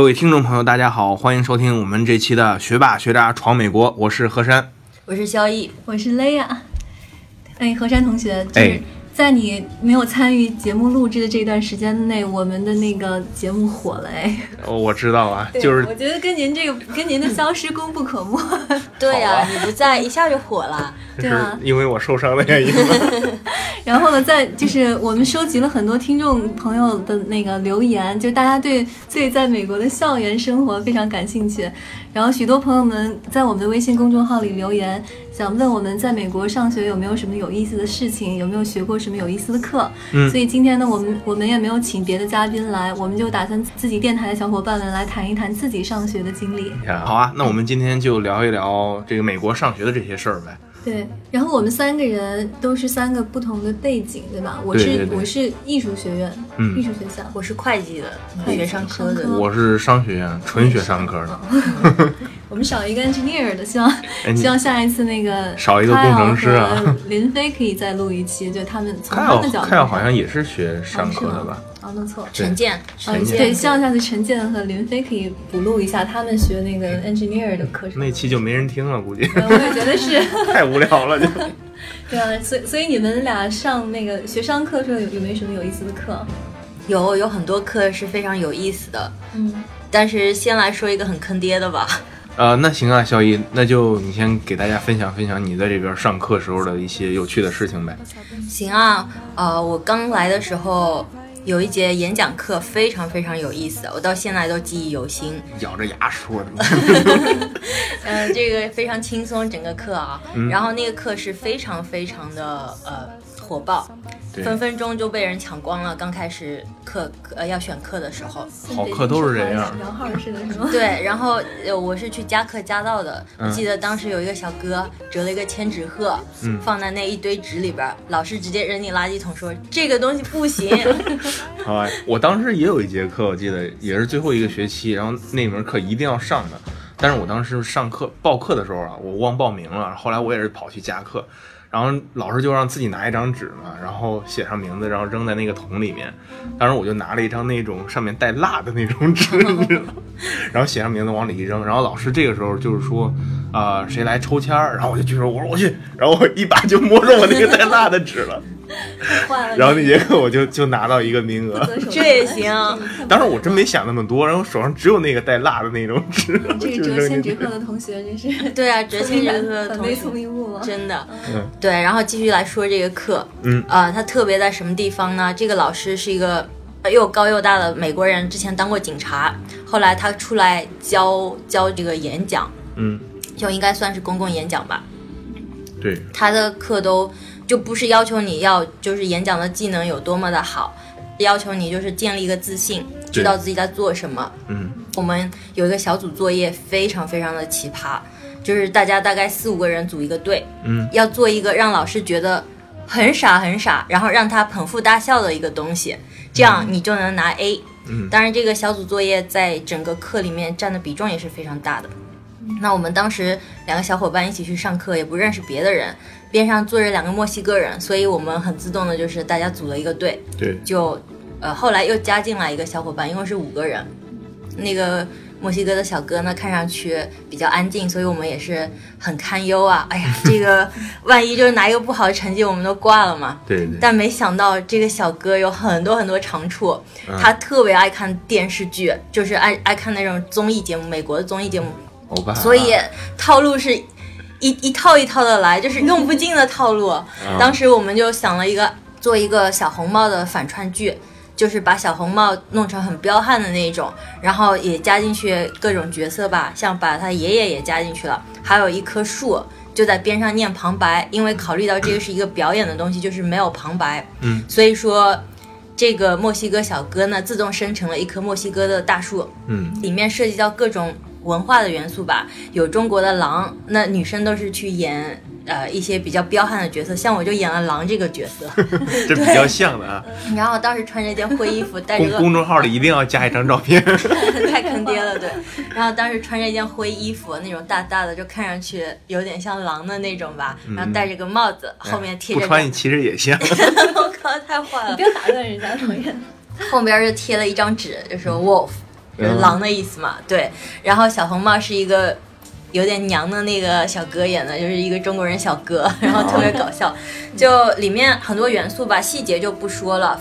各位听众朋友，大家好，欢迎收听我们这期的《学霸学渣闯美国》，我是何山。我是肖毅，我是雷亚。哎，何山同学，就是哎在你没有参与节目录制的这段时间内，我们的那个节目火了哎。哦我知道啊，就是我觉得跟您这个跟您的消失功不可没。对呀、你不在，一下就火了。对啊因为我受伤的原因吗？然后呢，在就是我们收集了很多听众朋友的那个留言，就大家对自己在美国的校园生活非常感兴趣。然后许多朋友们在我们的微信公众号里留言，想问我们在美国上学有没有什么有意思的事情，有没有学过什么有意思的课。嗯所以今天呢，我们我们也没有请别的嘉宾来，我们就打算自己电台的小伙伴们来谈一谈自己上学的经历。好啊，那我们今天就聊一聊这个美国上学的这些事儿呗。对，然后我们三个人都是三个不同的背景，对吧？我是对对对我是艺术学院，嗯艺术学校。我是会计的，会计学商科的我是商学院，纯学商科的，我们少一个 engineer 的，希望、哎希望下一次那个少一个工程师啊林飞可以再录一期，就他们从他们的角度凯尔好像也是学商科的吧？哦，弄错了。陈建，嗯，陈建对，希望下次陈建和林飞可以补录一下他们学那个 engineer 的课程。那期就没人听了，估计 嗯我也觉得是，太无聊了就。对啊，所以所以你们俩上那个学商课的时候有有没有什么有意思的课？有有很多课是非常有意思的，嗯，但是先来说一个很坑爹的吧。呃，那行啊，小易，那就你先给大家分享分享你在这边上课时候的一些有趣的事情呗。行啊，呃，我刚来的时候有一节演讲课非常非常有意思，我到现在都记忆犹新。咬着牙说的，嗯，这个非常轻松，整个课啊，嗯。然后那个课是非常非常的呃火爆，对，分分钟就被人抢光了。刚开始课呃要选课的时候，好课都是这样摇号似的，是吗？对，然后呃我是去加课加到的，记得当时有一个小哥折了一个千纸鹤，嗯放在那一堆纸里边，老师直接扔进垃圾桶说这个东西不行。好吧，我当时也有一节课，我记得也是最后一个学期，然后那门课一定要上的。但是我当时上课报课的时候啊，我忘报名了。后来我也是跑去加课，然后老师就让自己拿一张纸嘛，然后写上名字，然后扔在那个桶里面。当时我就拿了一张那种上面带蜡的那种纸，你知道？然后写上名字往里一扔，然后老师这个时候就是说，啊、谁来抽签儿？然后我就举手，我说我去，然后我一把就摸中我那个带蜡的纸了。坏了。然后那节课我就就拿到一个名额。这也行当时我真没想那么多，然后手上只有那个带蜡的那种纸，这就个折千纸扔进去鹤的同学真是 对啊，折千折鹤的同学聪明误了。真的，嗯对。然后继续来说这个课，嗯啊、他特别在什么地方呢？这个老师是一个又高又大的美国人，之前当过警察，后来他出来教教这个演讲，嗯，就应该算是公共演讲吧。对，他的课都就不是要求你要就是演讲的技能有多么的好，要求你就是建立一个自信，知道自己在做什么。嗯我们有一个小组作业，非常非常的奇葩，就是大家大概四五个人组一个队，嗯，要做一个让老师觉得很傻很傻，然后让他捧腹大笑的一个东西，这样你就能拿 A。嗯当然，这个小组作业在整个课里面占的比重也是非常大的。那我们当时两个小伙伴一起去上课，也不认识别的人，边上坐着两个墨西哥人，所以我们很自动的就是大家组了一个队，对，就呃后来又加进来一个小伙伴，一共是五个人。那个墨西哥的小哥呢，看上去比较安静，所以我们也是很堪忧啊。哎呀，这个万一就是拿一个不好的成绩，我们都挂了嘛。对对，但没想到这个小哥有很多很多长处，他特别爱看电视剧，就是爱爱看那种综艺节目，美国的综艺节目，欧巴，所以套路是一一套一套的来，就是用不尽的套路。当时我们就想了一个做一个小红帽的反串剧，就是把小红帽弄成很彪悍的那一种，然后也加进去各种角色吧，像把他爷爷也加进去了，还有一棵树。就在边上念旁白，因为考虑到这个是一个表演的东西，就是没有旁白，嗯，所以说这个墨西哥小哥呢，自动生成了一棵墨西哥的大树，嗯里面涉及到各种文化的元素吧，有中国的狼，那女生都是去演呃一些比较彪悍的角色，像我就演了狼这个角色，这比较像的啊。然后当时穿着一件灰衣服，戴着个 公公众号里一定要加一张照片。太坑爹了，对。然后当时穿着一件灰衣服，那种大大的，就看上去有点像狼的那种吧，然后戴着个帽子，后面贴着个，不穿你其实也像。我靠，太坏了不。要打断人家讨厌。后边就贴了一张纸，就说 wolf，就是狼的意思嘛。对，然后小红帽是一个有点娘的那个小哥演的，就是一个中国人小哥，然后特别搞笑。就里面很多元素吧，细节就不说了。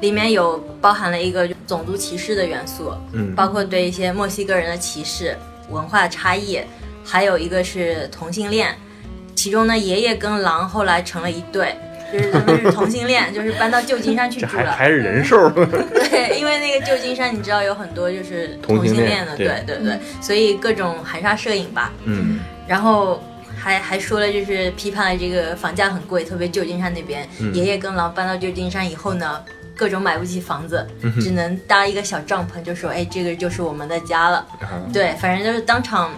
里面有包含了一个种族歧视的元素，嗯包括对一些墨西哥人的歧视、文化差异，还有一个是同性恋。其中呢，爷爷跟狼后来成了一对，就是他们是同性恋，就是搬到旧金山去住了。还还是人兽，对，因为那个旧金山你知道有很多就是同性恋的，恋对对对，所以各种含沙射影吧。嗯然后还还说了，就是批判了这个房价很贵，特别旧金山那边，嗯爷爷跟狼搬到旧金山以后呢，各种买不起房子，嗯只能搭一个小帐篷，就说哎，这个就是我们的家了。啊对，反正就是当场。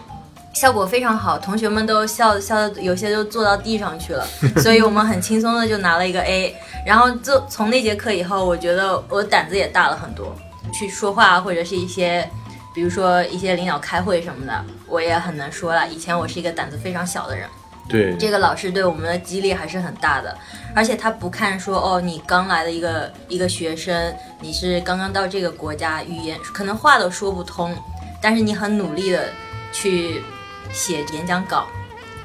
效果非常好，同学们都笑笑的，有些都坐到地上去了，所以我们很轻松的就拿了一个 A。然后就从那节课以后，我觉得我胆子也大了很多，去说话或者是一些，比如说一些领导开会什么的，我也很能说了。以前我是一个胆子非常小的人，对，这个老师对我们的激励还是很大的，而且他不看说哦，你刚来的一个一个学生，你是刚刚到这个国家，语言可能话都说不通，但是你很努力的去写演讲稿，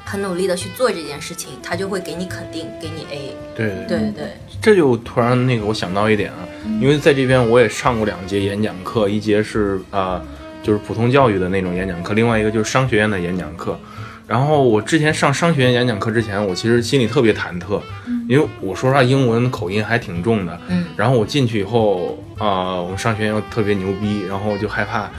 很努力的去做这件事情，他就会给你肯定，给你 A。对对对对，这就突然那个我想到一点啊，因为在这边我也上过两节演讲课，一节是呃就是普通教育的那种演讲课，另外一个就是商学院的演讲课。然后我之前上商学院演讲课之前，我其实心里特别忐忑，因为我说实话英文口音还挺重的。嗯然后我进去以后，啊、我们商学院又特别牛逼，然后就害怕，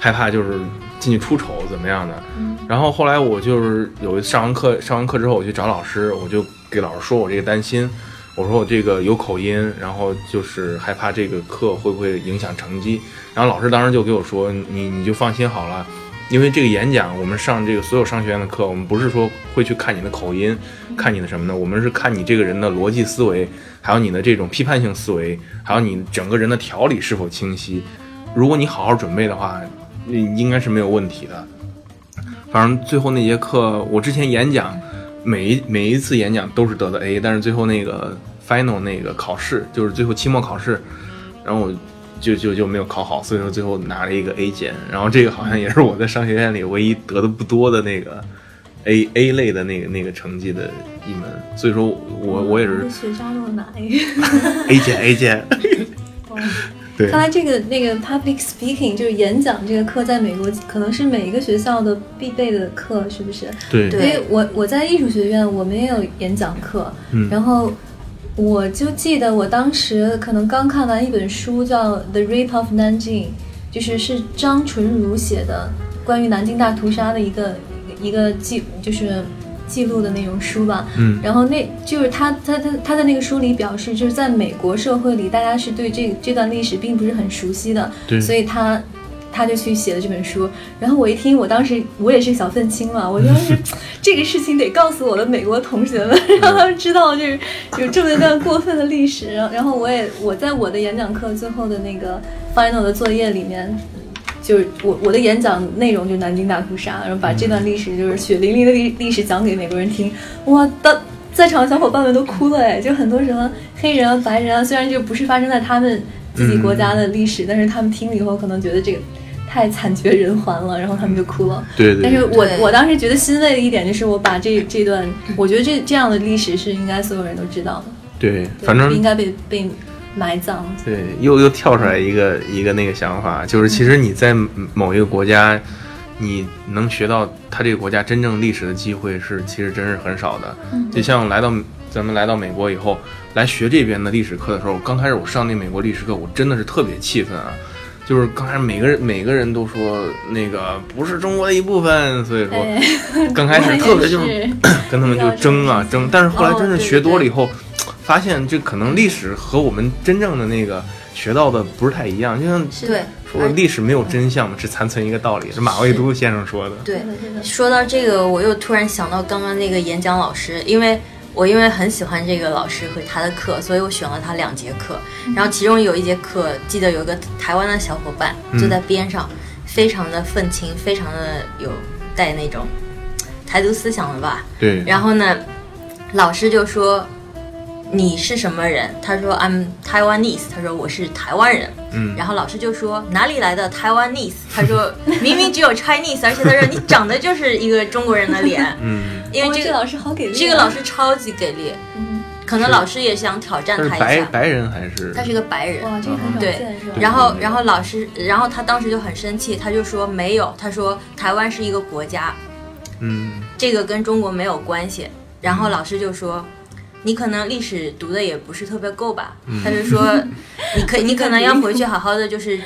害怕就是进去出丑怎么样的。然后后来我就是有一次上完课，上完课之后我去找老师，我就给老师说我这个担心，我说我这个有口音，然后就是害怕这个课会不会影响成绩。然后老师当时就给我说，你你就放心好了。因为这个演讲，我们上这个所有商学院的课，我们不是说会去看你的口音，看你的什么呢？我们是看你这个人的逻辑思维，还有你的这种批判性思维，还有你整个人的条理是否清晰。如果你好好准备的话，嗯应该是没有问题的。反正最后那节课，我之前演讲，每一每一次演讲都是得的 A，但是最后那个 final 那个考试，就是最后期末考试，然后我就就就没有考好，所以说最后拿了一个 A 减。然后这个好像也是我在商学院里唯一得的不多的那个 A A 类的那个那个成绩的一门，所以说我我也是学渣都拿 A。A 减 A 减。对。看来这个那个 public speaking 就是演讲这个课，在美国可能是每一个学校的必备的课，是不是？对。对。因为我我在艺术学院，我们也有演讲课，嗯。然后我就记得我当时可能刚看完一本书，叫《The Rape of Nanjing》，就是是张纯如写的关于南京大屠杀的一个一个记，就是记录的那种书吧。嗯然后那就是他他他他在那个书里表示，就是在美国社会里，大家是对这这段历史并不是很熟悉的，对所以他他就去写了这本书。然后我一听，我当时我也是小愤青嘛，我当时这个事情得告诉我的美国同学们，让他们知道就是有这么一段过分的历史。然后然后我也我在我的演讲课最后的那个 final 的作业里面。就是我我的演讲内容就是南京大屠杀，然后把这段历史就是血淋淋的历历史讲给美国人听，哇，当在场的小伙伴们都哭了哎，就很多什么黑人啊、白人啊，虽然就不是发生在他们自己国家的历史，但是他们听了以后可能觉得这个太惨绝人寰了，然后他们就哭了。对对但是我我当时觉得欣慰的一点就是，我把这这段，我觉得这这样的历史是应该所有人都知道的，对，对反正不应该被被埋葬。对，又又跳出来一个一个那个想法，就是其实你在某一个国家，你能学到他这个国家真正历史的机会是其实真是很少的。就像来到咱们来到美国以后，来学这边的历史课的时候，刚开始我上那美国历史课，我真的是特别气愤啊！就是刚开始每个人每个人都说那个不是中国的一部分，所以说哎，刚开始 特别就是是跟他们就争啊争，但是后来真是学多了以后，发现这可能历史和我们真正的那个学到的不是太一样，就像对，说历史没有真相嘛，只残存一个道理，是马未都先生说的。对。说到这个，我又突然想到刚刚那个演讲老师，因为我因为很喜欢这个老师和他的课，所以我选了他两节课。然后其中有一节课，记得有一个台湾的小伙伴嗯。坐在边上，非常的愤青，非常的有带那种台独思想的吧。对，然后呢，老师就说，你是什么人？他说 I'm Taiwanese，他说我是台湾人。嗯，然后老师就说哪里来的 Taiwanese？他说 明明只有 Chinese，而且他说你长得就是一个中国人的脸。嗯，因为这个老师好给力、啊，这个老师超级给力，嗯，可能老师也想挑战他是他一下。白白人还是？他是个白人，哇，这个很少对见是吧？然后，然后老师，然后他当时就很生气，他就说没有，他说台湾是一个国家，嗯这个跟中国没有关系。然后老师就说，你可能历史读的也不是特别够吧？他就说，你可你可能要回去好好的就是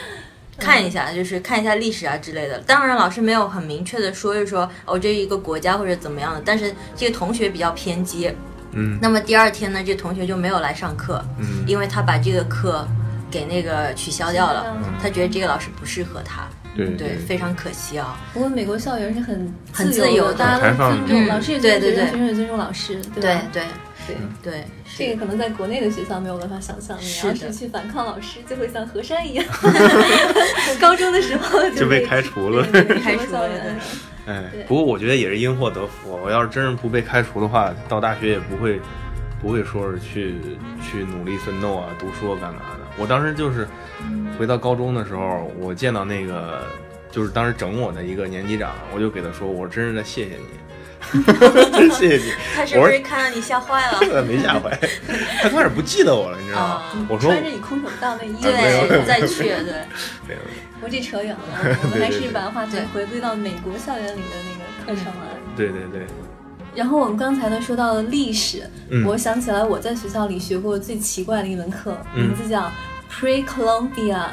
看一下，就是看一下历史啊之类的。当然，老师没有很明确的说一说哦，这一个国家或者怎么样的，但是这个同学比较偏激。嗯那么第二天呢，这同学就没有来上课，嗯因为他把这个课给那个取消掉了嗯，他觉得这个老师不适合他。对对，非常可惜啊。不过美国校园是很很自由的大家尊重，嗯老师也尊重学生，对对对学生也尊重老师，对对？对对，对，这个可能在国内的学校没有办法想象，你要是去反抗老师，就会像河山一样。高中的时候 就被被开除了。开除了哎，不过我觉得也是因祸得福。我要是真是不被开除的话，到大学也不会不会说是去去努力奋斗啊、读书啊干嘛的。我当时就是回到高中的时候，我见到那个就是当时整我的一个年级长，我就给他说：“我真是在谢谢你，真 谢谢你。他是不是看到你吓坏了？” 没吓坏，他开始不记得我了，你知道吗啊？我说穿着你空手道内衣，再去，对，没有我这扯远了，我们还是把话题对回归到美国校园里的那个课程来。对对对，然后我们刚才呢说到了历史，嗯我想起来我在学校里学过最奇怪的一门课，嗯名字叫 Pre-Columbia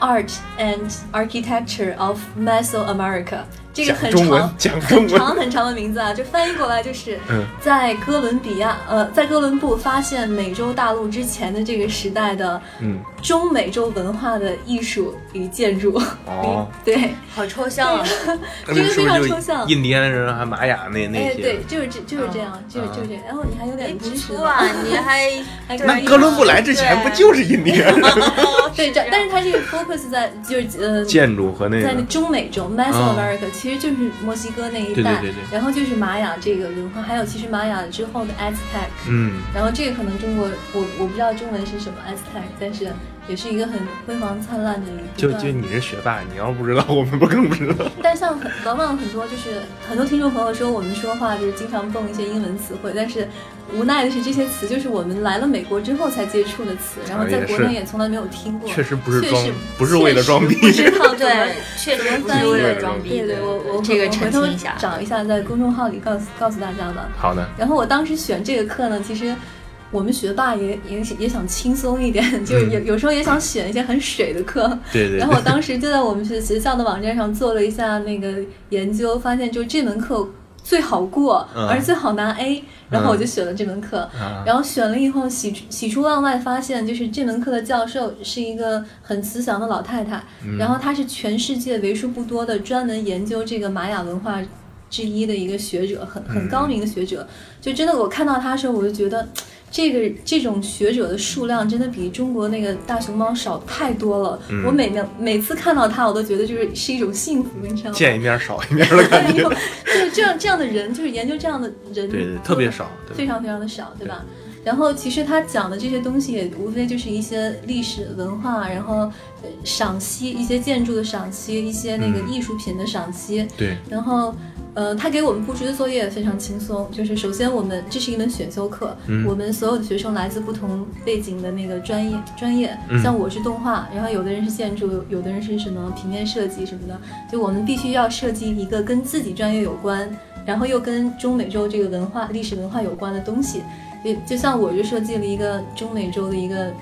Art and Architecture of Mesoamerica。这个 很长、很长很长的名字啊，就翻译过来就是嗯。在哥伦比亚，呃，在哥伦布发现美洲大陆之前的这个时代的嗯，中美洲文化的艺术与建筑。哦，对，好抽象啊。这个非常抽象。印第安人还玛雅那那哎，些？对，就是这就是这样，就是嗯就是这样。然后你还有哎，点不知识啊，你还还 对那哥伦布来之前不就是印第安人？对，这但是它这个 focus 在就是呃，建筑和那在那中美洲 Mesoamerica，、其实就是墨西哥那一带，对对对对。然后就是玛雅这个文化，还有其实玛雅之后的 Aztec，嗯，然后这个可能中国我我不知道中文是什么 Aztec，但是也是一个很辉煌灿烂的一段。就就你是学霸，你要不知道，我们不更不知道。但像很往往很多就是很多听众朋友说我们说话就是经常蹦一些英文词汇，但是无奈的是这些词就是我们来了美国之后才接触的词，然后在国内也从来没有听过。确实不是装不是为了装逼。不知道 对，确实不是为了装逼对对，我我这个我回头澄清一下。找一下，在公众号里告诉告诉大家吧。好的，然后我当时选这个课呢，其实我们学霸也也也想轻松一点，就是有有时候也想选一些很水的课。对对。然后我当时就在我们学学校的网站上做了一下那个研究，发现就这门课最好过，嗯而最好拿 A，然后我就选了这门课。啊然后选了以后喜出喜出望外，发现就是这门课的教授是一个很慈祥的老太太，嗯然后她是全世界为数不多的专门研究这个玛雅文化之一的一个学者，很很嗯高明的学者。就真的我看到她的时候，我就觉得。这个这种学者的数量真的比中国那个大熊猫少太多了。嗯我每每每次看到他，我都觉得就是是一种幸福，你知道吗？见一面少一面的感觉。就是这样这样的人，就是研究这样的人，对对，特别少。对非常非常的少，对吧？然后其实他讲的这些东西，也无非就是一些历史文化，然后呃赏析一些建筑的赏析，一些那个嗯艺术品的赏析。对，然后，呃，他给我们布置的作业也非常轻松，就是首先我们这是一门选修课，嗯我们所有的学生来自不同背景的那个专业专业，嗯像我是动画，然后有的人是建筑，有有的人是什么平面设计什么的，就我们必须要设计一个跟自己专业有关，然后又跟中美洲这个文化历史文化有关的东西。就就像我就设计了一个中美洲的一个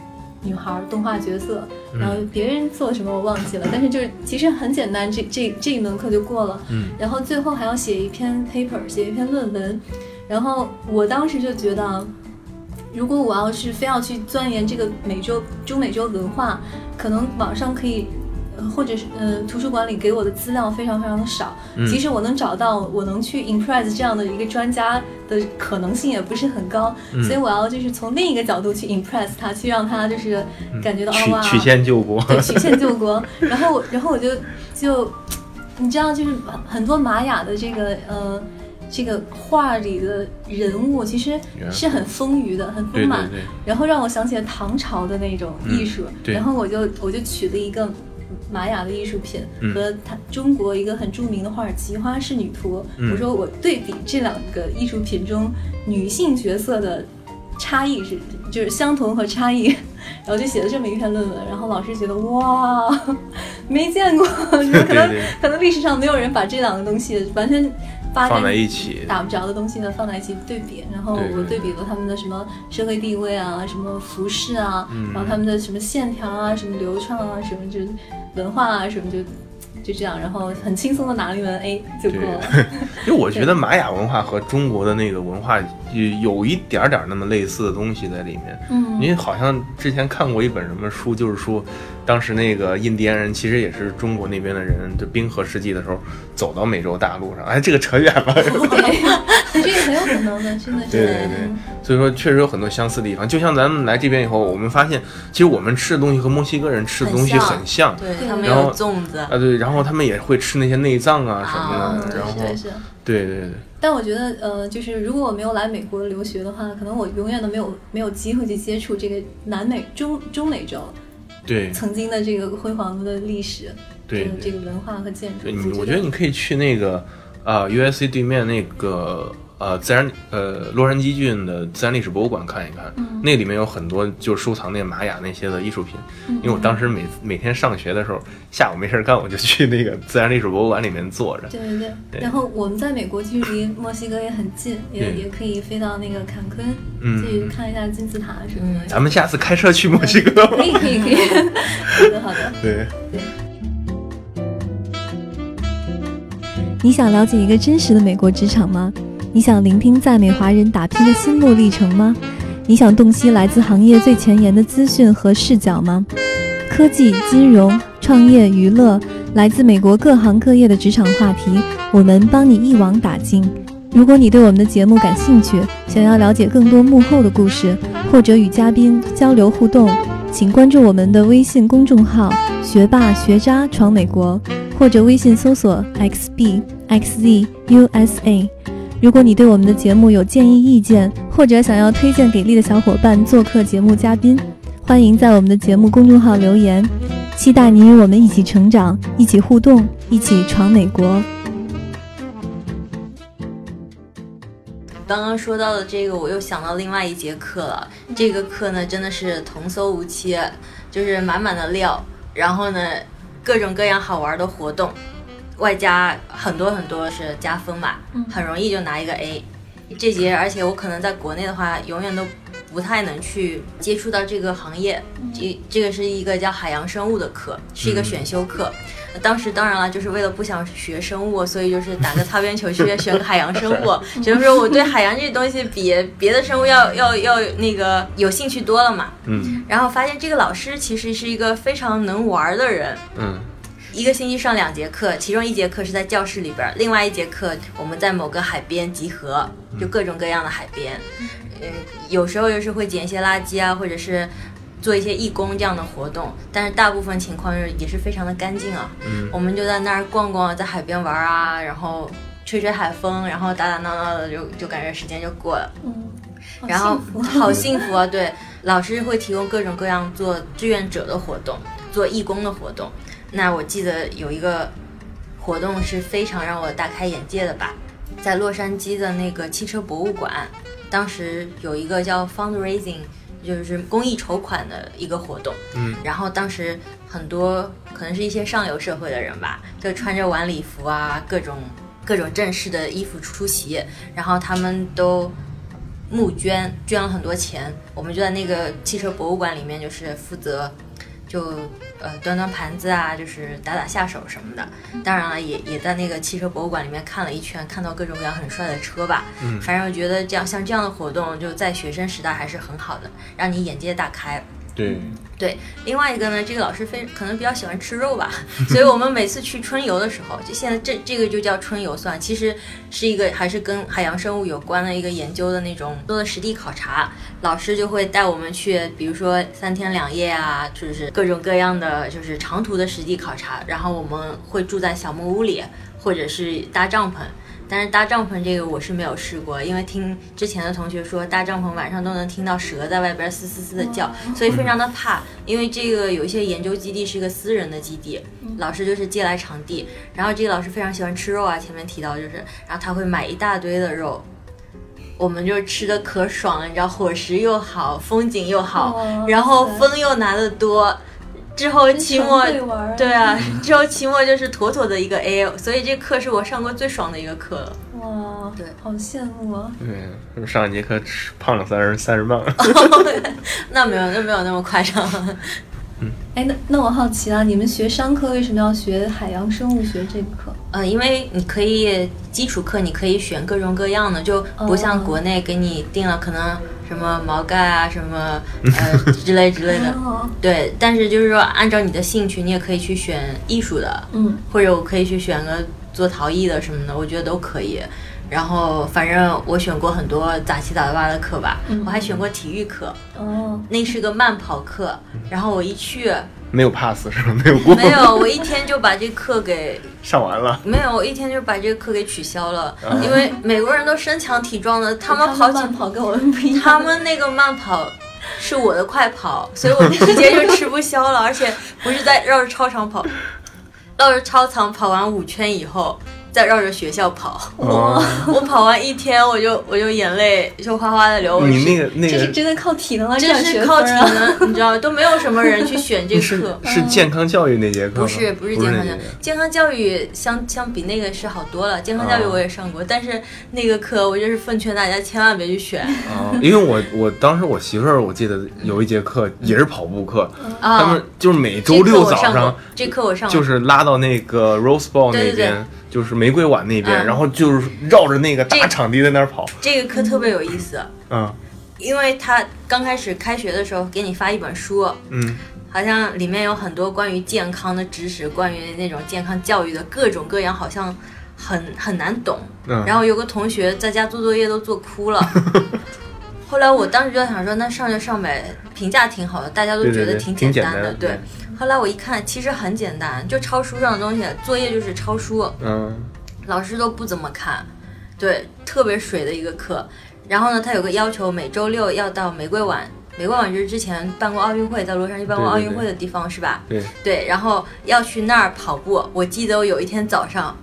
女孩儿动画角色，然后别人做什么我忘记了，但是就是其实很简单，这这这一门课就过了。嗯，然后最后还要写一篇 paper，写一篇论文。然后我当时就觉得，如果我要是非要去钻研这个美洲中美洲文化，可能网上可以。呃或者是呃，图书馆里给我的资料非常非常的少，嗯即使我能找到，我能去 impress 这样的一个专家的可能性也不是很高，嗯所以我要就是从另一个角度去 impress 他，去让他就是感觉到、哦哇，曲曲线救国。对，曲线救国。然后，然后我就就，你知道，就是很很多玛雅的这个呃这个画里的人物其实是很丰腴的，很丰满，对对对然后让我想起了唐朝的那种艺术，然后我就我就取了一个玛雅的艺术品、嗯。和他中国一个很著名的画儿《奇花仕女图》嗯。我说我对比这两个艺术品中女性角色的差异是就是相同和差异，然后就写了这么一篇论文，然后老师觉得哇，没见过，就是可能可能历史上没有人把这两个东西完全发放在在一起，打不着的东西呢放在一起对比，然后我对比了他们的什么社会地位啊，什么服饰啊，嗯。然后他们的什么线条啊，什么流畅啊，什么就文化啊，什么就就这样，然后很轻松的拿了一门 A 就过了。因为我觉得玛雅文化和中国的那个文化有有一点点那么类似的东西在里面。嗯因为好像之前看过一本什么书，就是说，当时那个印第安人其实也是中国那边的人，就冰河世纪的时候走到美洲大陆上。哎，这个扯远了。对，这个很有可能的，真的是。对对对嗯，所以说确实有很多相似的地方。就像咱们来这边以后，我们发现，其实我们吃的东西和墨西哥人吃的东西很很像。对对他们然后有粽子，啊，对，然后他们也会吃那些内脏啊什么啊的，然后。对对对，但我觉得，呃，就是如果我没有来美国留学的话，可能我永远都没有没有机会去接触这个南美、中中美洲对曾经的这个辉煌的历史，对这个文化和建筑。你我觉得你可以去那个呃 U.S.C 对面那个呃自然呃洛杉矶郡的自然历史博物馆看一看，嗯那里面有很多就收藏那玛雅那些的艺术品。因为我当时每每天上学的时候，下午没事干，我就去那个自然历史博物馆里面坐着。对对对，对然后我们在美国距离墨西哥也很近，也也可以飞到那个坎昆，嗯去看一下金字塔什么的。咱们下次开车去墨西哥吧。可以可以可以，好的好的。对，你想了解一个真实的美国职场吗？你想聆听在美华人打拼的心路历程吗？你想洞悉来自行业最前沿的资讯和视角吗？科技、金融、创业、娱乐，来自美国各行各业的职场话题，我们帮你一网打尽。如果你对我们的节目感兴趣，想要了解更多幕后的故事，或者与嘉宾交流互动，请关注我们的微信公众号“学霸学渣闯美国”，或者微信搜索 “xb xz usa”。如果你对我们的节目有建议意见，或者想要推荐给力的小伙伴做客节目嘉宾，欢迎在我们的节目公众号留言。期待你与我们一起成长，一起互动，一起闯美国。刚刚说到的这个，我又想到另外一节课了。这个课呢，真的是童叟无欺，就是满满的料，然后呢，各种各样好玩的活动，外加很多很多是加分嘛，很容易就拿一个 A。这节，而且我可能在国内的话，永远都不太能去接触到这个行业。这这个是一个叫海洋生物的课，是一个选修课。当时当然了，就是为了不想学生物，所以就是打个擦边球去选个海洋生物。就是说我对海洋这东西比别的生物要要要那个有兴趣多了嘛。嗯然后发现这个老师其实是一个非常能玩的人。嗯一个星期上两节课，其中一节课是在教室里边儿，另外一节课我们在某个海边集合，就各种各样的海边。嗯，有时候又是会捡一些垃圾啊，或者是做一些义工这样的活动，但是大部分情况是也是非常的干净啊。嗯我们就在那儿逛逛，在海边玩啊，然后吹吹海风，然后打打闹闹的就，就感觉时间就过了。嗯，然后好幸福啊！对，老师会提供各种各样做志愿者的活动，做义工的活动。那我记得有一个活动是非常让我大开眼界的吧，在洛杉矶的那个汽车博物馆，当时有一个叫 fundraising，就是公益筹款的一个活动。嗯，然后当时很多可能是一些上流社会的人吧，就穿着晚礼服啊，各种各种正式的衣服出席，然后他们都募捐，捐了很多钱。我们就在那个汽车博物馆里面，就是负责就呃端端盘子啊，就是打打下手什么的。当然了，也也在那个汽车博物馆里面看了一圈，看到各种各样很帅的车吧。嗯反正我觉得这样像这样的活动，就在学生时代还是很好的，让你眼界大开。对，对，另外一个呢，这个老师非可能比较喜欢吃肉吧，所以我们每次去春游的时候，就现在这这个就叫春游算，其实是一个还是跟海洋生物有关的一个研究的那种做的实地考察，老师就会带我们去，比如说三天两夜啊，就是各种各样的就是长途的实地考察，然后我们会住在小木屋里，或者是搭帐篷。但是搭帐篷这个我是没有试过，因为听之前的同学说搭帐篷晚上都能听到蛇在外边嘶嘶嘶的叫，所以非常的怕。因为这个有一些研究基地是一个私人的基地，老师就是借来场地，然后这个老师非常喜欢吃肉啊，前面提到就是，然后他会买一大堆的肉。我们就吃的可爽了，你知道，伙食又好，风景又好，哇然后风又拿得多。之后期末对啊，之后期末就是妥妥的一个 A，所以这课是我上过最爽的一个课了。哇，对好羡慕啊！对，上一节课吃胖了三十三十磅。那没有，那没有那么夸张。嗯哎，那那我好奇啊，你们学商科为什么要学海洋生物学这个课？呃，因为你可以基础课你可以选各种各样的，就不像国内给你定了可能什么毛概啊什么呃 之类之类的。哦，对，但是就是说按照你的兴趣，你也可以去选艺术的，嗯，或者我可以去选个做陶艺的什么的，我觉得都可以。然后反正我选过很多杂七杂八的课吧，嗯我还选过体育课，哦，那是个慢跑课，然后我一去没有 pass 是吧？没有过，没有，我一天就把这课给 上完了。没有，我一天就把这个课给取消了，啊因为美国人都身强体壮的，他们跑起慢跑跟我们不一样，他们那个慢跑是我的快跑，所以我直接就吃不消了，而且不是在绕着操场跑，绕着操场跑完五圈以后。再绕着学校跑，哦 我跑完一天，我就我就眼泪就哗哗的流。你那个那个这是真的靠体能来这是靠体！能，你知道都没有什么人去选这 课。是健康教育那节课吗？不是不是健康教育，健康教育相相比那个是好多了。健康教育哦我也上过，但是那个课我就是奉劝大家千万别去选啊，因为我我当时我媳妇儿，我记得有一节课也是跑步课，他啊们。就是每周六课我上过早上，这课我上过，就是拉到那个 Rose Bowl 对对那边，就是玫瑰碗那边，嗯然后就是绕着那个大场地在那儿跑。这个课特别有意思，嗯因为他刚开始开学的时候给你发一本书，嗯好像里面有很多关于健康的知识，关于那种健康教育的各种各样，好像很很难懂。嗯，然后有个同学在家做作业都做哭了。后来我当时就想说，那上就上呗，评价挺好的，大家都觉得挺挺简单的。单的对，后来我一看，其实很简单，就抄书上的东西，作业就是抄书，嗯老师都不怎么看，对，特别水的一个课。然后呢，他有个要求，每周六要到玫瑰碗。玫瑰碗就是之前办过奥运会，在洛杉矶办过奥运会的地方，是吧？对，对，然后要去那儿跑步。我记得我有一天早上，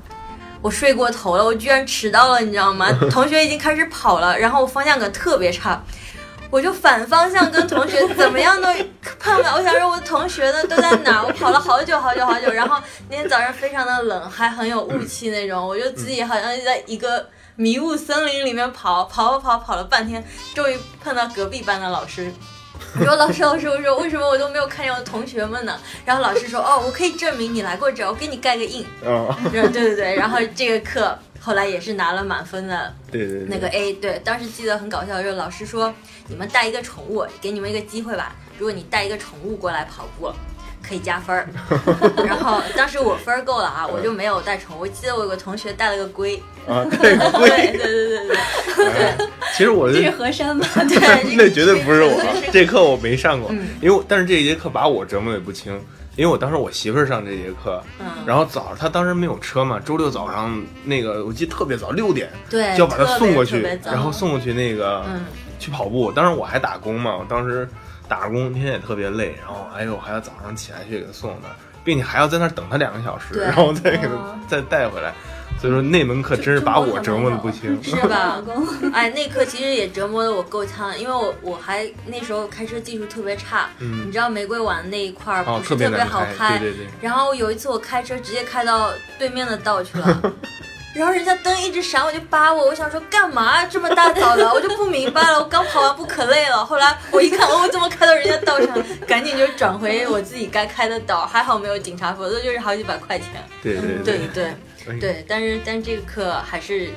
我睡过头了，我居然迟到了，你知道吗？同学已经开始跑了，然后我方向感特别差，我就反方向跟同学怎么样都碰不了。我想说我的同学呢都在哪儿？我 跑了好久好久好久，然后那天早上非常的冷，还很有雾气那种，我就自己好像在一个。迷雾森林里面跑跑跑跑跑了半天，终于碰到隔壁班的老师，我说老师老师，我说为什么我都没有看见我的同学们呢？然后老师说哦，我可以证明你来过这儿，我给你盖个印。嗯，对对对，然后这个课后来也是拿了满分的对对对，那个 A。对，当时记得很搞笑，就是老师说你们带一个宠物，给你们一个机会吧，如果你带一个宠物过来跑步。可以加分儿，然后当时我分儿够了啊，我就没有带宠物。我记得我有个同学带了个龟，啊，对对会。对对对对对，其实我这是 和珅吧？对，那绝对不是我这课我没上过嗯，因为我但是这一节课把我折磨的不轻，因为我当时我媳妇儿上这节课，嗯，然后早上她当时没有车嘛，周六早上那个我记得特别早，六点对，就要把她送过去然后送过去那个嗯，去跑步。当时我还打工嘛，我当时打着工，天天也特别累，然后哎呦还要早上起来去给她送那儿，并且还要在那儿等她两个小时，然后再给哦她再带回来。所以说那门课真是把我折磨的不轻。是吧？哎，那课其实也折磨的我够呛，因为我我还那时候开车技术特别差，嗯你，知道玫瑰碗那一块儿哦不，是特别好开，对对对。然后有一次我开车直接开到对面的道去了。然后人家灯一直闪，我就扒我，我想说干嘛这么大早的，我就不明白了。我刚跑完步可累了，后来我一看，哦我怎么开到人家道上？赶紧就转回我自己该开的道，还好没有警察，否则就是好几百块钱。对对对对哎对，但是但是这个课还是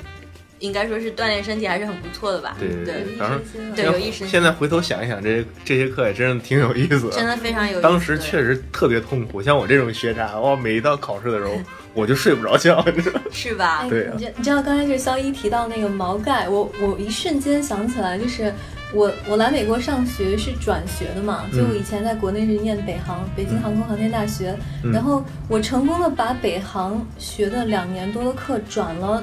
应该说是锻炼身体，还是很不错的吧？对对对对，当时对有益身心现在回头想一想，这这些课也真的挺有意思的真的非常有意思。当时确实特别痛苦，像我这种学渣，哇，每一到考试的时候 我就睡不着觉，你知道？是吧？对啊你知你知道刚才就是肖一提到那个毛概，我我一瞬间想起来，就是我我来美国上学是转学的嘛，就我以前在国内是念北航，北京航空航天大学，嗯然后我成功的把北航学的两年多的课转了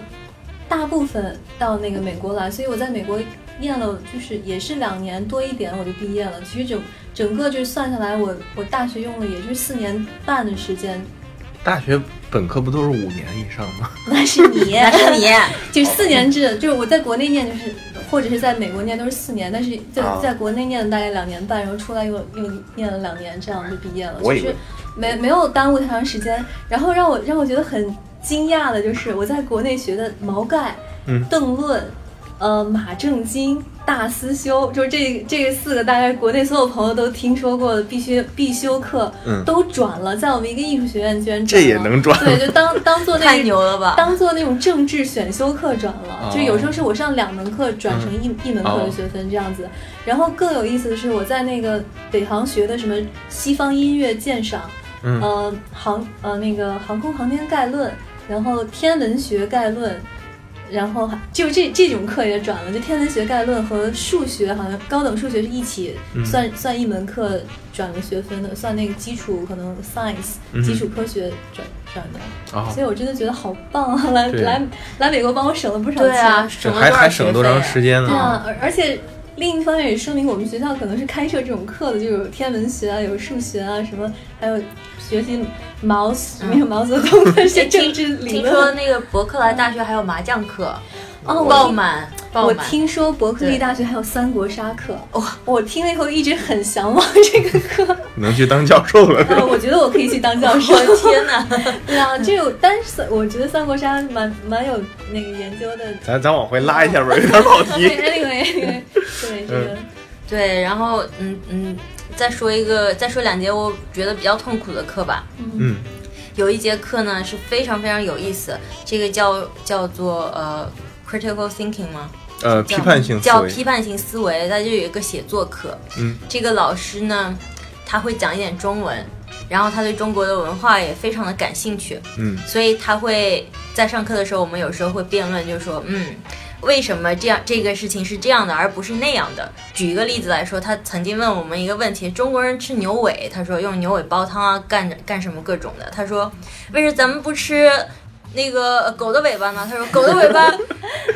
大部分到那个美国来，所以我在美国念了，就是也是两年多一点我就毕业了。其实整整个就是算下来，我我大学用了也就是四年半的时间。大学本科不都是五年以上吗？那是你，那是你，就是四年制，就是我在国内念就是。或者是在美国念都是四年，但是在在国内念了大概两年半，然后出来又又念了两年，这样就毕业了，就是没没有耽误太长时间。然后让我让我觉得很惊讶的就是我在国内学的毛概、邓论。呃，马正经、大思修，就是这这四个，大概国内所有朋友都听说过的必须必修课，嗯，都转了，在我们一个艺术学院居然这也能转？对，就当 当做那太牛了吧，当做那种政治选修课转了，就有时候是我上两门课转成一一门课的学分这样子。然后更有意思的是，我在那个北航学的什么西方音乐鉴赏，呃航呃那个航空航天概论，然后天文学概论。然后就这这种课也转了，就天文学概论和数学好像高等数学是一起算算一门课转了学分的，算那个基础可能 science 基础科学转转的，所以我真的觉得好棒啊！来来来美国帮我省了不少钱，对啊，还还省多长时间呢？对啊，而而且另一方面也说明我们学校可能是开设这种课的，就有天文学啊，有数学啊，什么还有。学习毛没有毛泽东的政治理论。听说那个伯克莱大学还有麻将课，哦，爆满。我听说伯克利大学还有三国杀课，哇！我听了以后一直很向往这个课。能去当教授了？我觉得我可以去当教授。天哪！对啊，这个但是我觉得三国杀蛮蛮有那个研究的。咱咱往回拉一下吧，有点跑题。Anyway，对这个，对，然后嗯嗯。再说一个，再说两节我觉得比较痛苦的课吧。嗯，有一节课呢是非常非常有意思，这个叫叫做呃 critical thinking 吗？呃，批判性叫批判性思维，它就有一个写作课。嗯，这个老师呢，他会讲一点中文，然后他对中国的文化也非常的感兴趣。嗯，所以他会在上课的时候，我们有时候会辩论，就说嗯。为什么这样？这个事情是这样的，而不是那样的？举一个例子来说，他曾经问我们一个问题：中国人吃牛尾，他说用牛尾煲汤啊，干干什么各种的。他说，为什么咱们不吃那个 狗的尾巴呢？他说，狗的尾巴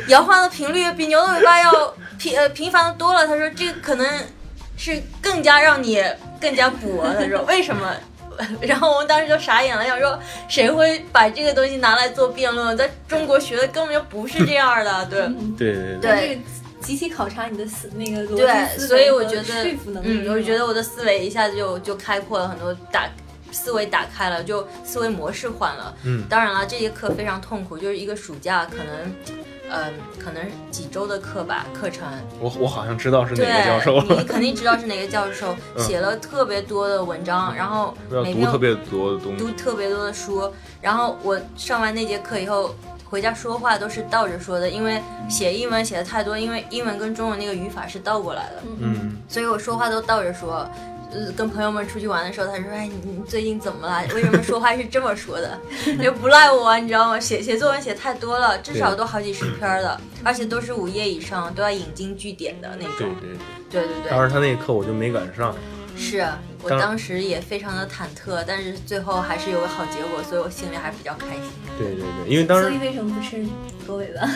摇晃的频率比牛的尾巴要频呃频繁的多了。他说，这可能是更加让你更加补。他说，为什么？然后我们当时就傻眼了，想说谁会把这个东西拿来做辩论？在中国学的根本就不是这样的，对 对对对，集体考察你的思那个逻辑思所以我觉得嗯，我觉得我的思维一下子就就开阔了很多，打思维打开了，就思维模式换了。嗯，当然了，这节课非常痛苦，就是一个暑假可能。嗯，可能几周的课吧，课程。我我好像知道是哪个教授。你 肯定知道是哪个教授，写了特别多的文章，然后每天读特别多的东西，读特别多的书。然后我上完那节课以后，回家说话都是倒着说的，因为写英文写的太多，因为英文跟中文那个语法是倒过来的。嗯，所以我说话都倒着说。跟朋友们出去玩的时候，他说：“哎，你最近怎么了？为什么说话是这么说的？也不赖我，你知道吗？写写作文写太多了，至少都好几十篇了，而且都是五页以上，都要引经据典的那种。对对对对。当时他那课我就没赶上。是我当时也非常的忐忑，但是最后还是有个好结果，所以我心里还比较开心。对对对，因为当时。所以为什么不吃狗尾巴？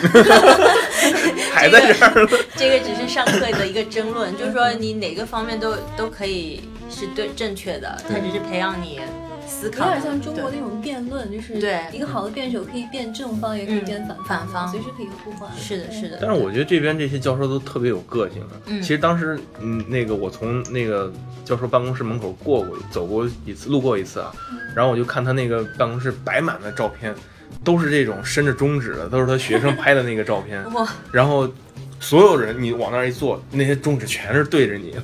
还在这儿这个只是上课的一个争论，就是说你哪个方面都都可以。是对正确的，它只是培养你思考。有点像中国那种辩论，就是对一个好的辩手可以辩正方，也可以辩反反方，随时可以互换。是的，是的。但是我觉得这边这些教授都特别有个性的。其实当时，嗯，那个我从那个教授办公室门口过过，走过一次，路过一次啊，然后我就看他那个办公室摆满了照片，都是这种伸着中指的，都是他学生拍的那个照片。哇！然后。所有人，你往那儿一坐，那些中指全是对着你。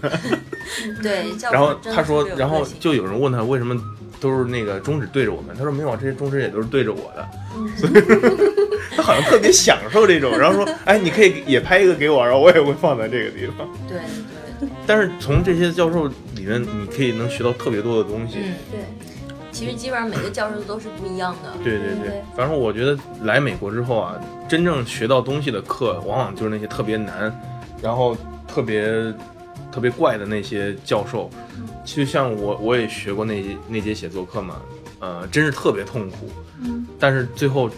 对，然后他说，然后就有人问他为什么都是那个中指对着我们，他说没有，这些中指也都是对着我的。所以 他好像特别享受这种，然后说，哎，你可以也拍一个给我，然后我也会放在这个地方。对对。但是从这些教授里面，你可以能学到特别多的东西。嗯，对。其实基本上每个教授都是不一样的。对对对，反正我觉得来美国之后啊，真正学到东西的课，往往就是那些特别难，然后特别特别怪的那些教授。就像我，我也学过那那节写作课嘛，呃，真是特别痛苦。嗯。但是最后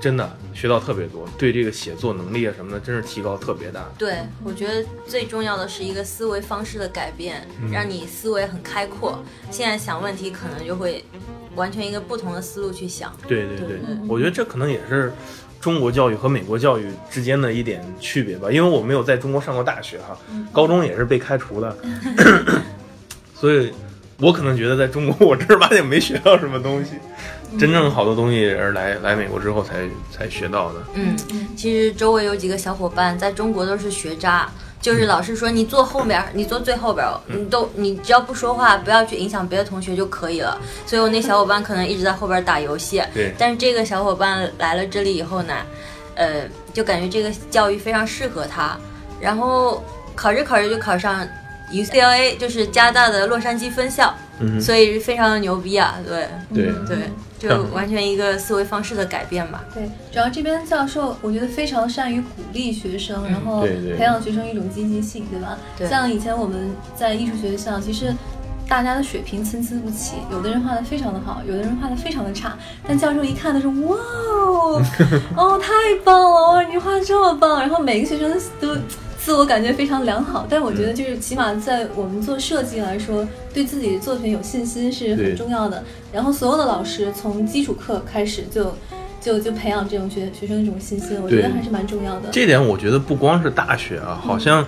真的学到特别多，对这个写作能力啊什么的，真是提高特别大。对，我觉得最重要的是一个思维方式的改变，让你思维很开阔。现在想问题可能就会完全一个不同的思路去想。对对对对对，我觉得这可能也是中国教育和美国教育之间的一点区别吧，因为我没有在中国上过大学哈，高中也是被开除的，所以我可能觉得在中国我正儿八经没学到什么东西，真正好多东西也是来来美国之后才才学到的。嗯，其实周围有几个小伙伴在中国都是学渣，就是老师说你坐后边，你坐最后边，你都你只要不说话，不要去影响别的同学就可以了。所以我那小伙伴可能一直在后边打游戏，对。但是这个小伙伴来了这里以后呢，呃，就感觉这个教育非常适合他，然后考着考着就考上 UCLA，就是加拿大的洛杉矶分校，嗯所以非常的牛逼啊，对对对，就完全一个思维方式的改变吧。对，主要这边教授我觉得非常善于鼓励学生，然后培养学生一种积极性，对吧？对像以前我们在艺术学校，其实大家的水平参差不齐，有的人画的非常的好，有的人画的非常的差，但教授一看他说哇哦，哦太棒了，哇你画的这么棒，然后每个学生都。自我感觉非常良好，但我觉得就是起码在我们做设计来说，对自己的作品有信心是很重要的。然后所有的老师从基础课开始就就就培养这种学学生的这种信心，我觉得还是蛮重要的。这点我觉得不光是大学啊，好像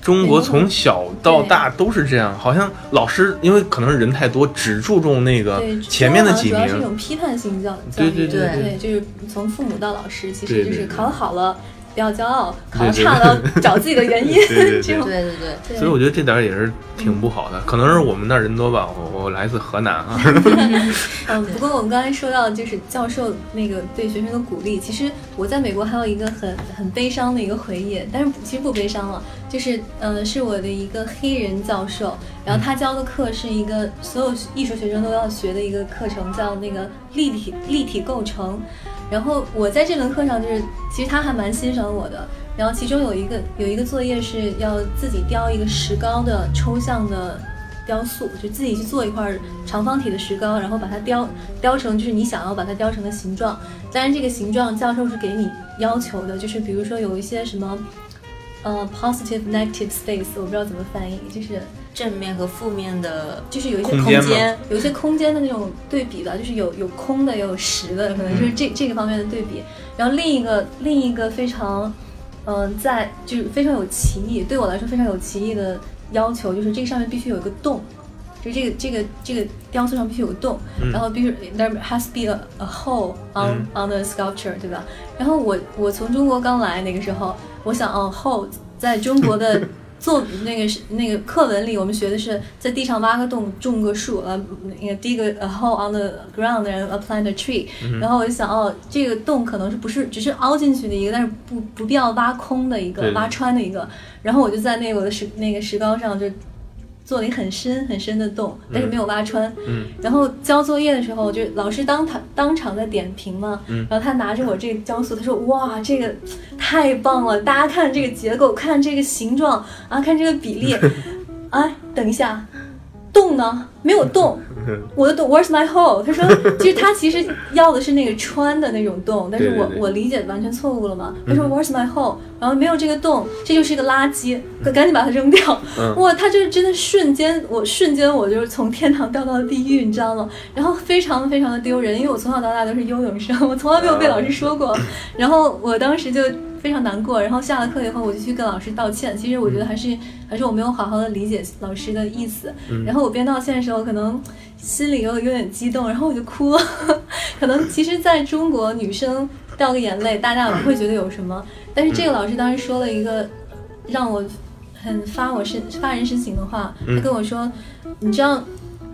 中国从小到大都是这样。好像老师因为可能人太多，只注重那个，前面的几主要是一。种批判性教育，对对对对，就是从父母到老师，其实就是考好了不要骄傲，考差了找自己的原因，对对对这种对对对。对 所以我觉得这点儿也是挺不好的，可能是我们那儿人多吧。我我来自河南啊，嗯，不过我们刚才说到就是教授那个对学生的鼓励，其实我在美国还有一个很很悲伤的一个回忆，但是其实不悲伤了，就是呃是我的一个黑人教授，然后他教的课是一个所有艺术学生都要学的一个课程，叫那个立体立体构成。然后我在这门课上就是，其实他还蛮欣赏我的。然后其中有一个有一个作业是要自己雕一个石膏的抽象的雕塑，就自己去做一块长方体的石膏，然后把它雕雕成就是你想要把它雕成的形状。当然，这个形状教授是给你要求的，就是比如说有一些什么，呃，positive negative space，我不知道怎么翻译，就是正面和负面的就是有一些空间有一些空间的那种对比吧，就是有有空的，也有实的，可能就是这、这个方面的对比。然后另一个另一个非常，嗯、在就是非常有歧义，对我来说非常有歧义的要求，就是这个上面必须有一个洞。就这个这个这个雕塑上必须有个洞，然后必须 there has to be a, a hole on、嗯。on the sculpture，对吧？然后我我从中国刚来那个时候，我想哦 hole 在中国的 作那个是那个课文里，我们学的是在地上挖个洞，种个树，呃，那个 dig a a hole on the ground and plant a tree、然后我就想，哦，这个洞可能是不是只是凹进去的一个，但是不不必要挖空的一个，挖穿的一个。然后我就在那个我的石那个石膏上就做了一个很深很深的洞，但是没有挖穿。嗯然后交作业的时候，就老师当场当场在点评嘛，嗯然后他拿着我这个雕塑，他说：“哇，这个太棒了！大家看这个结构，看这个形状啊，看这个比例。哎，等一下，洞呢？没有洞。我的洞，Where's my hole？他说，其实他其实要的是那个穿的那种洞，但是我我理解完全错误了嘛。他说 Where's my hole？然后没有这个洞，这就是一个垃圾，赶赶紧把它扔掉。嗯哇，他就是真的瞬间，我瞬间我就是从天堂掉到了地狱，你知道吗？然后非常非常的丢人，因为我从小到大都是优等生，我从来没有被老师说过。然后我当时就非常难过，然后下了课以后我就去跟老师道歉。其实我觉得还是还是我没有好好的理解老师的意思。然后我边道歉的时候，可能心里又有点激动，然后我就哭了。可能其实在中国，女生掉个眼泪，大家也不会觉得有什么。但是这个老师当时说了一个让我很发我深发人深省的话，他跟我说：“你知道，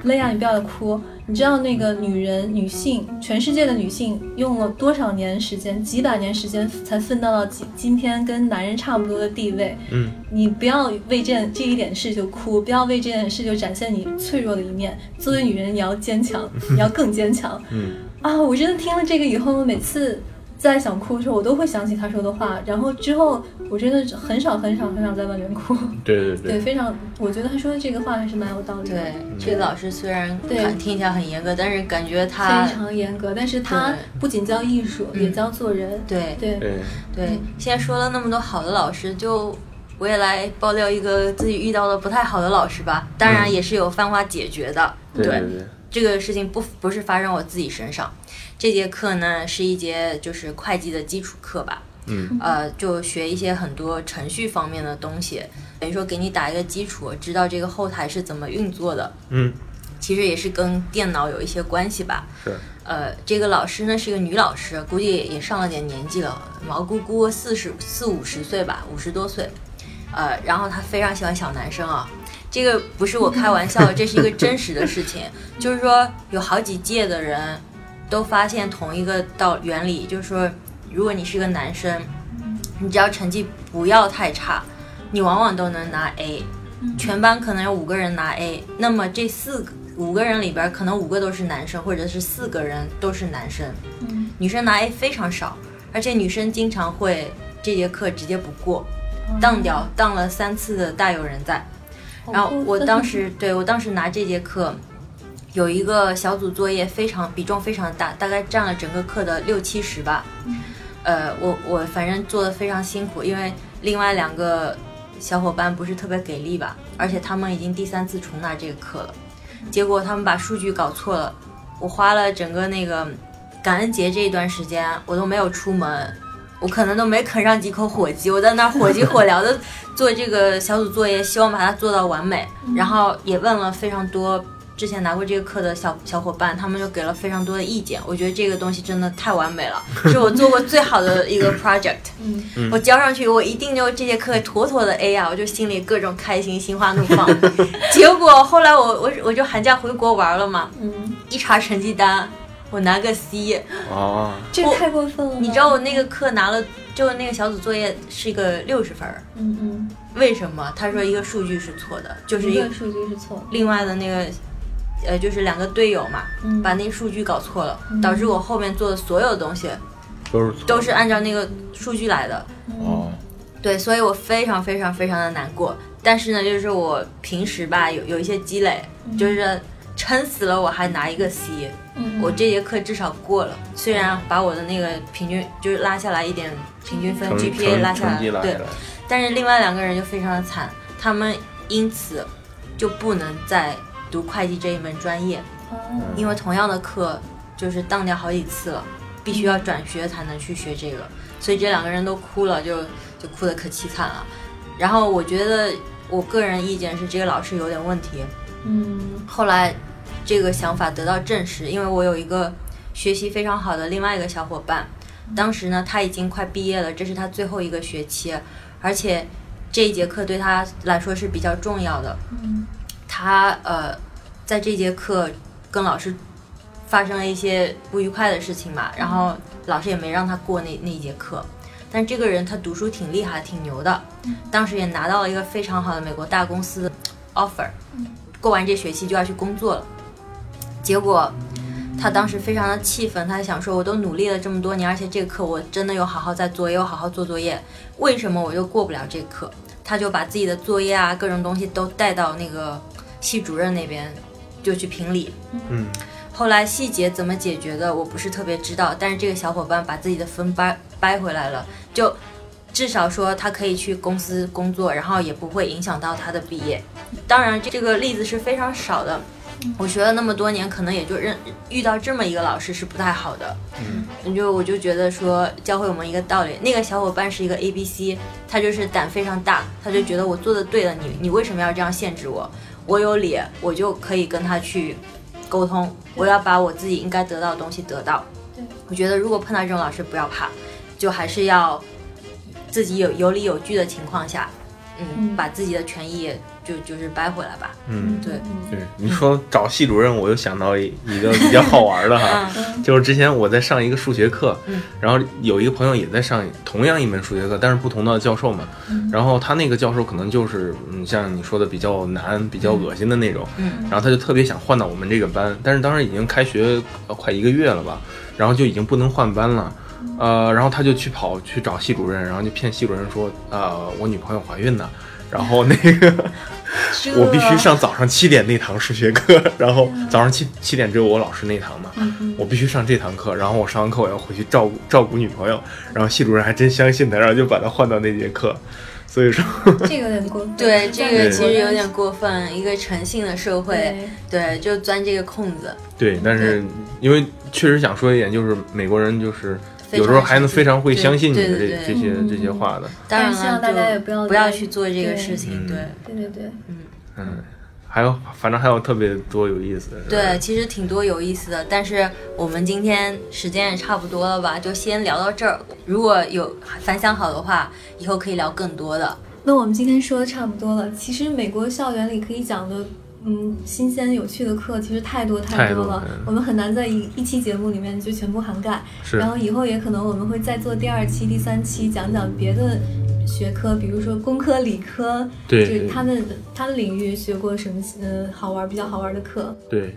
蕾亚，你不要哭。你知道那个女人、女性，全世界的女性用了多少年时间，几百年时间才奋斗到今今天跟男人差不多的地位？嗯，你不要为这这一点事就哭，不要为这件事就展现你脆弱的一面。作为女人，你要坚强，你要更坚强。嗯啊，我真的听了这个以后，我每次在想哭的时候，我都会想起他说的话，然后之后我真的很少很少很少在外面哭。对对对，非常，我觉得他说的这个话还是蛮有道理的。对，这个老师虽然听起来很严格，但是感觉他非常严格，但是他不仅教艺术，嗯也教做人。对。对。对，对，现在说了那么多好的老师，就我也来爆料一个自己遇到的不太好的老师吧。当然嗯。也是有方法解决的。对对。对，这个事情不不是发生我自己身上。这节课呢是一节就是会计的基础课吧，嗯呃，就学一些很多程序方面的东西，等于说给你打一个基础，知道这个后台是怎么运作的。嗯其实也是跟电脑有一些关系吧。是，呃，这个老师呢是一个女老师，估计也上了点年纪了，毛姑姑四十四五十岁吧，五十多岁。呃，然后她非常喜欢小男生啊，这个不是我开玩笑，这是一个真实的事情。就是说，有好几届的人都发现同一个道原理，就是说，如果你是个男生，你只要成绩不要太差，你往往都能拿 A。全班可能有五个人拿 A，那么这四个五个人里边，可能五个都是男生，或者是四个人都是男生，嗯女生拿 A 非常少，而且女生经常会这节课直接不过，嗯当掉，当了三次的大有人在。好然后我当时对我当时拿这节课，有一个小组作业非常比重非常大，大概占了整个课的六七十吧。呃，我我反正做的非常辛苦，因为另外两个小伙伴不是特别给力吧，而且他们已经第三次重拿这个课了，结果他们把数据搞错了，我花了整个那个感恩节这一段时间，我都没有出门。我可能都没啃上几口火鸡，我在那儿火急火燎的 做这个小组作业，希望把它做到完美。然后也问了非常多之前拿过这个课的小小伙伴，他们就给了非常多的意见。我觉得这个东西真的太完美了，是我做过最好的一个 project。嗯我交上去，我一定就这节课妥妥的 A 啊！我就心里各种开心，心花怒放。结果后来我我我就寒假回国玩了嘛，嗯，一查成绩单，我拿个 C。哦，这太过分了。你知道我那个课拿了，就那个小组作业是一个六十分儿，嗯嗯，为什么？他说一个数据是错的，就是一一个数据是错的。另外的那个，呃，就是两个队友嘛，嗯把那个数据搞错了，导致我后面做的所有东西都是错都是按照那个数据来的。哦，对，所以我非常非常非常的难过。但是呢，就是我平时吧有有一些积累，就是撑死了我还拿一个 C，、嗯我这节课至少过了。虽然把我的那个平均就是拉下来一点，平均分 GPA 拉下来，对成绩拉下。来，但是另外两个人就非常的惨，他们因此就不能再读会计这一门专业，哦因为同样的课就是当掉好几次了，必须要转学才能去学这个，所以这两个人都哭了，就就哭得可凄惨了。然后我觉得我个人意见是这个老师有点问题，嗯后来这个想法得到证实，因为我有一个学习非常好的另外一个小伙伴，当时呢他已经快毕业了，这是他最后一个学期，而且这一节课对他来说是比较重要的。嗯他呃在这节课跟老师发生了一些不愉快的事情嘛，然后老师也没让他过那那一节课。但这个人他读书挺厉害，挺牛的，当时也拿到了一个非常好的美国大公司的 offer，过完这学期就要去工作了。结果他当时非常的气愤，他想说，我都努力了这么多年，而且这个课我真的有好好在做，也有好好做作业，为什么我又过不了这课？他就把自己的作业啊，各种东西都带到那个系主任那边，就去评理。嗯，后来细节怎么解决的，我不是特别知道，但是这个小伙伴把自己的分掰掰回来了，就至少说他可以去公司工作，然后也不会影响到他的毕业。当然，这个例子是非常少的。我学了那么多年，可能也就认遇到这么一个老师是不太好的。嗯，就我就觉得说教会我们一个道理，那个小伙伴是一个 A B C，他就是胆非常大，他就觉得我做的对了，你你为什么要这样限制我？我有理，我就可以跟他去沟通，我要把我自己应该得到的东西得到。对，我觉得如果碰到这种老师，不要怕，就还是要自己有有理有据的情况下，把自己的权益就就是掰回来吧。嗯，对，对，你说找系主任，我又想到一一个比较好玩的哈，嗯。就是之前我在上一个数学课嗯，然后有一个朋友也在上同样一门数学课，但是不同的教授嘛，然后他那个教授可能就是嗯，像你说的比较难、比较恶心的那种，嗯。然后他就特别想换到我们这个班，但是当时已经开学呃快一个月了吧，然后就已经不能换班了。呃，然后他就去跑去找系主任，然后就骗系主任说，呃，我女朋友怀孕了，然后那个我必须上早上七点那堂数学课，然后早上七七点只有我老师那堂嘛，我必须上这堂课，然后我上完课我要回去照顾照顾女朋友，然后系主任还真相信他，然后就把他换到那节课，所以说这个有点过分。对，这个其实有点过分。一个诚信的社会，对，就钻这个空子。对，但是因为确实想说一点，就是美国人就是有时候孩子非常会相信你的这这些这些话的，当然希望大家也不要不要去做这个事情。对对对对嗯，嗯，还有反正还有特别多有意思的，对，，其实挺多有意思的。但是我们今天时间也差不多了吧，就先聊到这儿。如果有反响好的话，以后可以聊更多的。那我们今天说的差不多了。其实美国校园里可以讲的，嗯，新鲜有趣的课其实太多太多多了嗯，我们很难在一一期节目里面就全部涵盖。是。然后以后也可能我们会再做第二期、第三期，讲讲别的学科，比如说工科、理科，对。就是他们他们领域学过什么呃好玩比较好玩的课。对，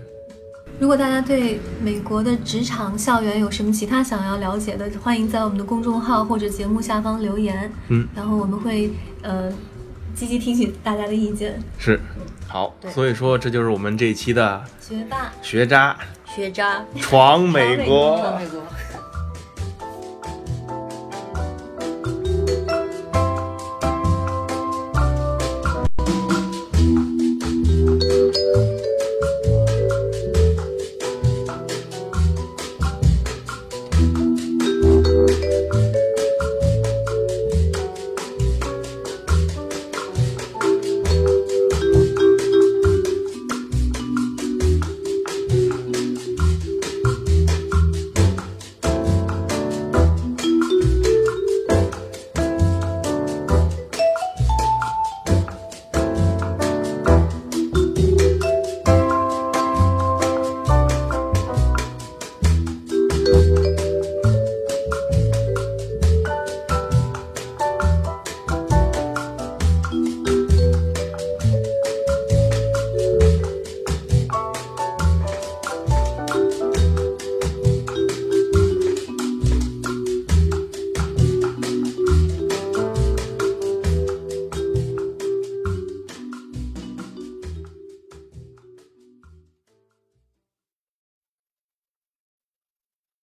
如果大家对美国的职场校园有什么其他想要了解的，欢迎在我们的公众号或者节目下方留言，嗯，然后我们会呃积极听取大家的意见。是好，所以说这就是我们这一期的学霸。学渣学渣，闯美美国国美国。